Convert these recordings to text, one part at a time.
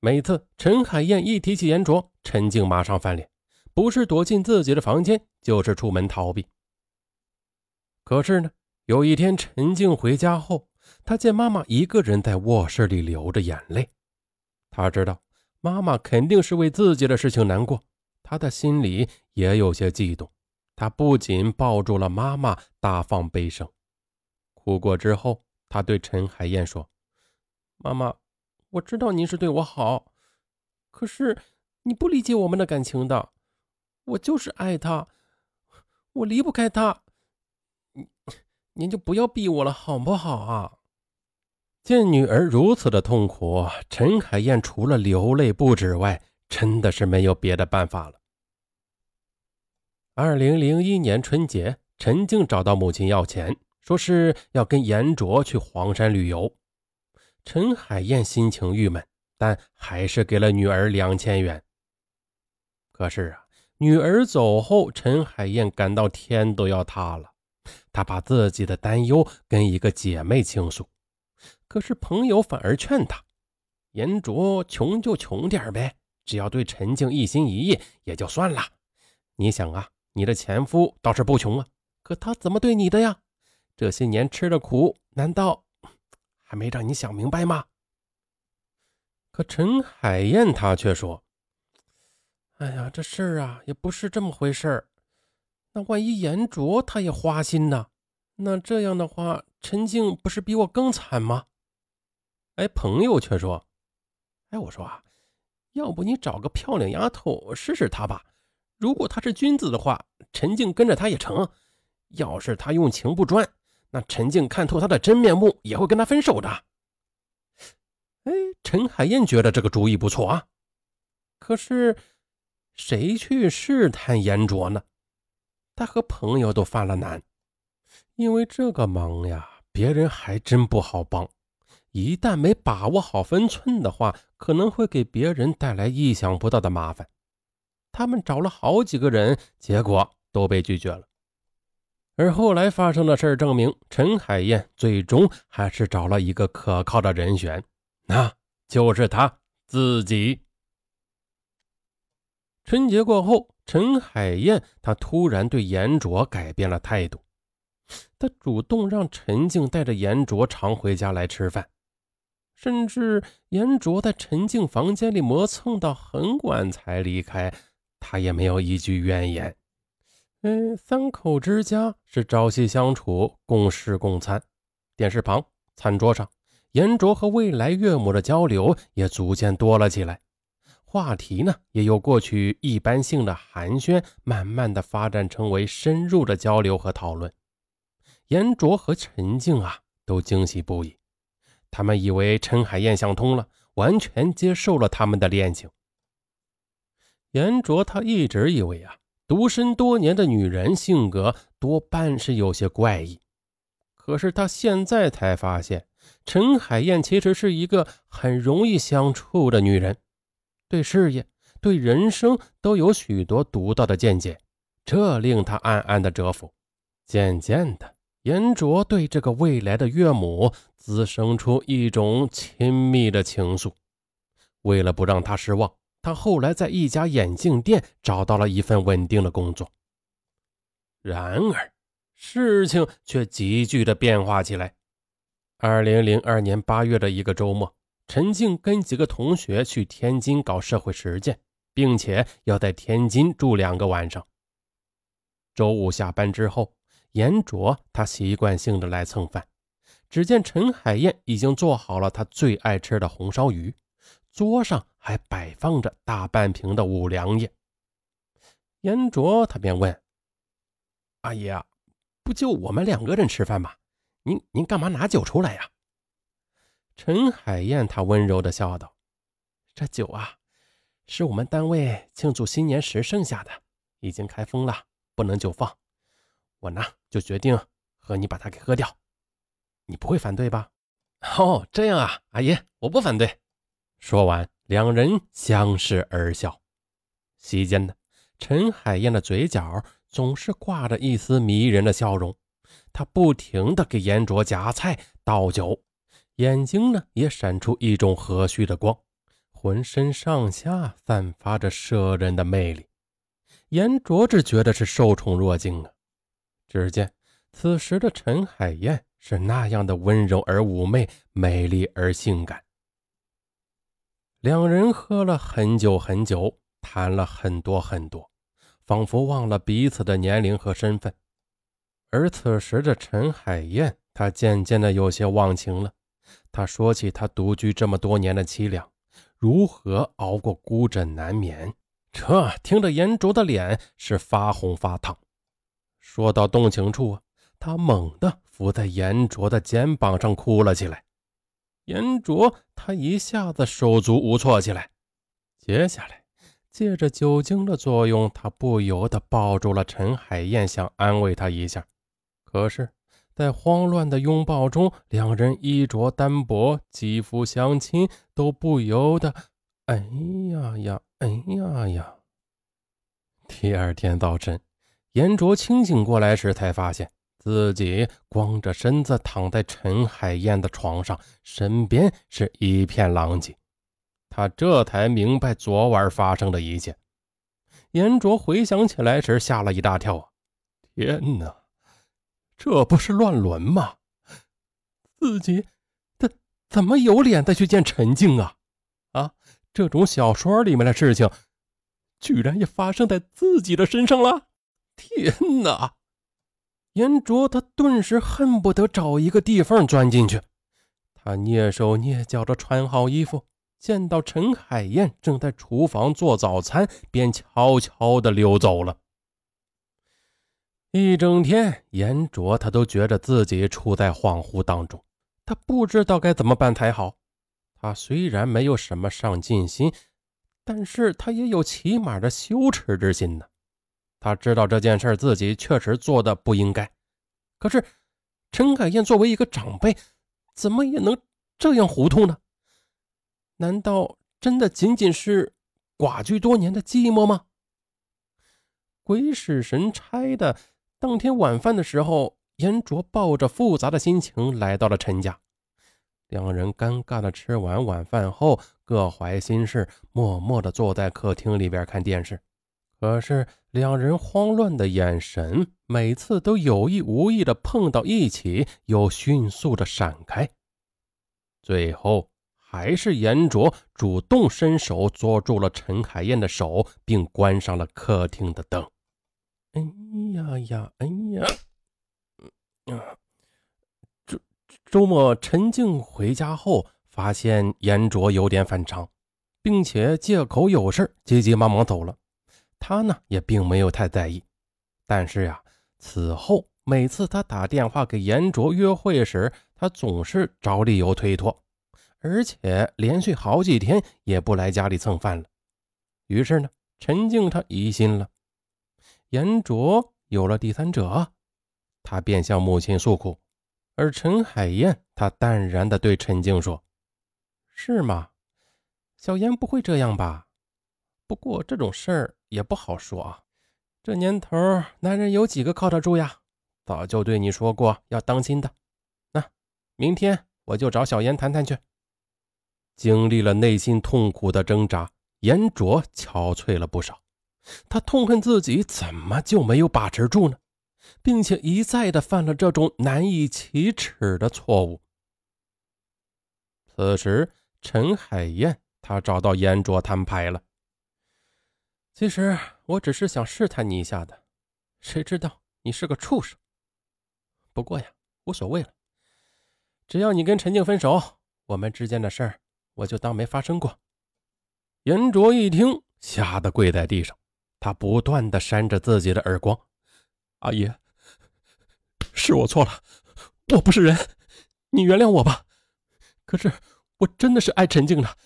每次陈海燕一提起严卓，陈静马上翻脸，不是躲进自己的房间，就是出门逃避。可是呢，有一天陈静回家后，她见妈妈一个人在卧室里流着眼泪，她知道妈妈肯定是为自己的事情难过，她的心里也有些激动。她不仅抱住了妈妈，大放悲声。哭过之后，她对陈海燕说：“妈妈。”我知道您是对我好，可是你不理解我们的感情的。我就是爱他，我离不开他。您您就不要逼我了，好不好啊？见女儿如此的痛苦，陈海燕除了流泪不止外，真的是没有别的办法了。二零零一年春节，陈静找到母亲要钱，说是要跟严卓去黄山旅游。陈海燕心情郁闷，但还是给了女儿两千元。可是啊，女儿走后，陈海燕感到天都要塌了。她把自己的担忧跟一个姐妹倾诉，可是朋友反而劝她：“严卓穷就穷点呗，只要对陈静一心一意也就算了。你想啊，你的前夫倒是不穷啊，可他怎么对你的呀？这些年吃的苦，难道……”还没让你想明白吗？可陈海燕她却说：“哎呀，这事儿啊也不是这么回事儿。那万一严卓他也花心呢？那这样的话，陈静不是比我更惨吗？”哎，朋友却说：“哎，我说啊，要不你找个漂亮丫头试试他吧。如果他是君子的话，陈静跟着他也成；要是他用情不专。”那陈静看透他的真面目，也会跟他分手的。哎，陈海燕觉得这个主意不错啊。可是，谁去试探严卓呢？他和朋友都犯了难，因为这个忙呀，别人还真不好帮。一旦没把握好分寸的话，可能会给别人带来意想不到的麻烦。他们找了好几个人，结果都被拒绝了。而后来发生的事证明，陈海燕最终还是找了一个可靠的人选，那就是他自己。春节过后，陈海燕她突然对严卓改变了态度，她主动让陈静带着严卓常回家来吃饭，甚至严卓在陈静房间里磨蹭到很晚才离开，她也没有一句怨言。嗯，三口之家是朝夕相处，共事共餐。电视旁，餐桌上，严卓和未来岳母的交流也逐渐多了起来。话题呢，也由过去一般性的寒暄，慢慢的发展成为深入的交流和讨论。严卓和陈静啊，都惊喜不已。他们以为陈海燕想通了，完全接受了他们的恋情。严卓他一直以为啊。独身多年的女人性格多半是有些怪异，可是他现在才发现，陈海燕其实是一个很容易相处的女人，对事业、对人生都有许多独到的见解，这令他暗暗的折服。渐渐的，严卓对这个未来的岳母滋生出一种亲密的情愫，为了不让她失望。他后来在一家眼镜店找到了一份稳定的工作，然而事情却急剧的变化起来。二零零二年八月的一个周末，陈静跟几个同学去天津搞社会实践，并且要在天津住两个晚上。周五下班之后，严卓他习惯性的来蹭饭，只见陈海燕已经做好了他最爱吃的红烧鱼。桌上还摆放着大半瓶的五粮液。严卓他便问：“阿姨啊，不就我们两个人吃饭吗？您您干嘛拿酒出来呀？”陈海燕她温柔的笑道：“这酒啊，是我们单位庆祝新年时剩下的，已经开封了，不能久放。我呢就决定和你把它给喝掉，你不会反对吧？”“哦，这样啊，阿姨，我不反对。”说完，两人相视而笑。席间呢，陈海燕的嘴角总是挂着一丝迷人的笑容，她不停地给严卓夹菜倒酒，眼睛呢也闪出一种和煦的光，浑身上下散发着摄人的魅力。严卓只觉得是受宠若惊啊！只见此时的陈海燕是那样的温柔而妩媚，美丽而性感。两人喝了很久很久，谈了很多很多，仿佛忘了彼此的年龄和身份。而此时的陈海燕，她渐渐的有些忘情了。她说起她独居这么多年的凄凉，如何熬过孤枕难眠。这听着，严卓的脸是发红发烫。说到动情处啊，他猛地伏在严卓的肩膀上哭了起来。严卓，他一下子手足无措起来。接下来，借着酒精的作用，他不由得抱住了陈海燕，想安慰她一下。可是，在慌乱的拥抱中，两人衣着单薄，肌肤相亲，都不由得……哎呀呀，哎呀呀！第二天早晨，严卓清醒过来时，才发现。自己光着身子躺在陈海燕的床上，身边是一片狼藉。他这才明白昨晚发生的一切。严卓回想起来时，吓了一大跳啊！天哪，这不是乱伦吗？自己怎怎么有脸再去见陈静啊？啊，这种小说里面的事情，居然也发生在自己的身上了！天哪！严卓他顿时恨不得找一个地缝钻进去。他蹑手蹑脚的穿好衣服，见到陈海燕正在厨房做早餐，便悄悄的溜走了。一整天，严卓他都觉得自己处在恍惚当中，他不知道该怎么办才好。他虽然没有什么上进心，但是他也有起码的羞耻之心呢。他知道这件事自己确实做的不应该，可是陈海燕作为一个长辈，怎么也能这样糊涂呢？难道真的仅仅是寡居多年的寂寞吗？鬼使神差的，当天晚饭的时候，严卓抱着复杂的心情来到了陈家，两人尴尬的吃完晚饭后，各怀心事，默默的坐在客厅里边看电视。可是，两人慌乱的眼神每次都有意无意的碰到一起，又迅速的闪开。最后，还是严卓主动伸手捉住了陈海燕的手，并关上了客厅的灯。哎呀呀，哎呀，嗯周周末，陈静回家后发现严卓有点反常，并且借口有事，急急忙忙走了。他呢也并没有太在意，但是呀，此后每次他打电话给严卓约会时，他总是找理由推脱，而且连续好几天也不来家里蹭饭了。于是呢，陈静他疑心了，严卓有了第三者，他便向母亲诉苦，而陈海燕他淡然地对陈静说：“是吗？小严不会这样吧？不过这种事儿……”也不好说啊，这年头男人有几个靠得住呀？早就对你说过要当心的。那明天我就找小严谈谈去。经历了内心痛苦的挣扎，严卓憔悴了不少。他痛恨自己怎么就没有把持住呢，并且一再的犯了这种难以启齿的错误。此时，陈海燕他找到严卓摊牌了。其实我只是想试探你一下的，谁知道你是个畜生。不过呀，无所谓了，只要你跟陈静分手，我们之间的事儿我就当没发生过。严卓一听，吓得跪在地上，他不断的扇着自己的耳光：“阿姨，是我错了，我不是人，你原谅我吧。可是我真的是爱陈静的，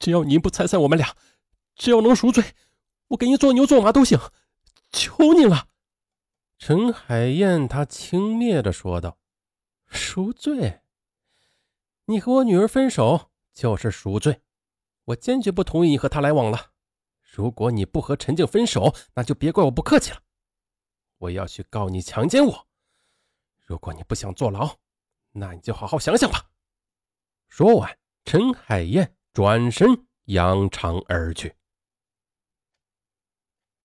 只要您不拆散我们俩，只要能赎罪。”我给你做牛做马都行，求你了。”陈海燕她轻蔑的说道，“赎罪？你和我女儿分手就是赎罪，我坚决不同意你和她来往了。如果你不和陈静分手，那就别怪我不客气了。我要去告你强奸我。如果你不想坐牢，那你就好好想想吧。”说完，陈海燕转身扬长而去。